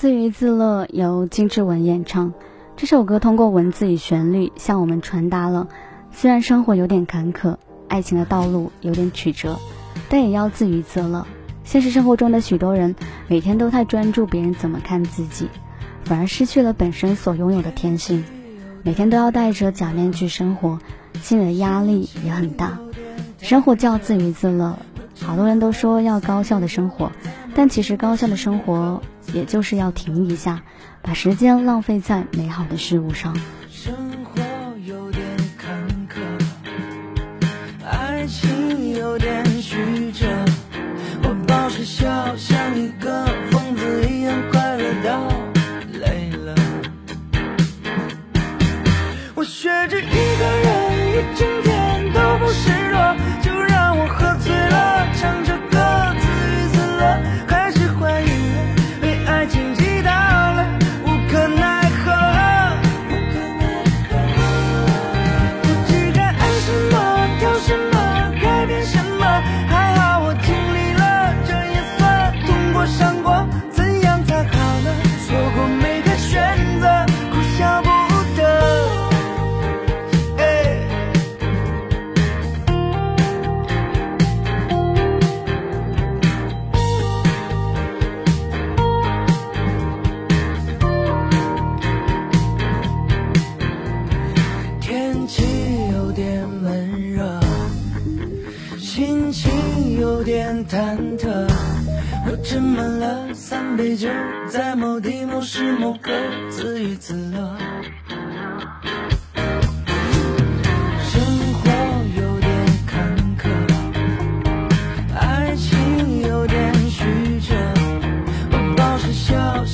自娱自乐由金志文演唱。这首歌通过文字与旋律向我们传达了：虽然生活有点坎坷，爱情的道路有点曲折，但也要自娱自乐。现实生活中的许多人每天都太专注别人怎么看自己，反而失去了本身所拥有的天性。每天都要戴着假面具生活，心里的压力也很大。生活就要自娱自乐。好多人都说要高效的生活，但其实高效的生活也就是要停一下，把时间浪费在美好的事物上。生活有点坎坷，爱情有点曲折，我保持笑，像一个疯子一样快乐到累了。我学着心情有点忐忑。我斟满了三杯酒，在某地某时某刻自娱自乐。生活有点坎坷，爱情有点曲折。我保持笑，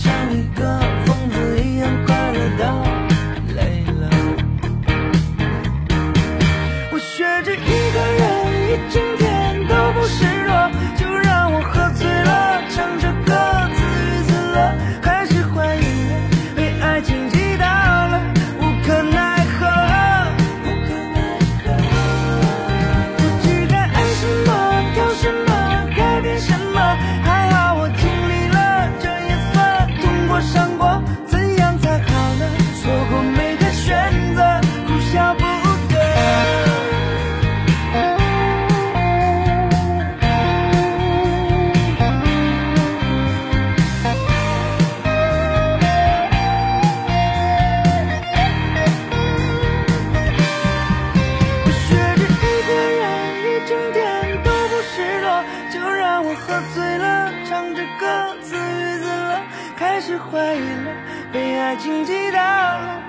喝醉了，唱着歌自娱自乐，开始怀疑了，被爱情击倒了，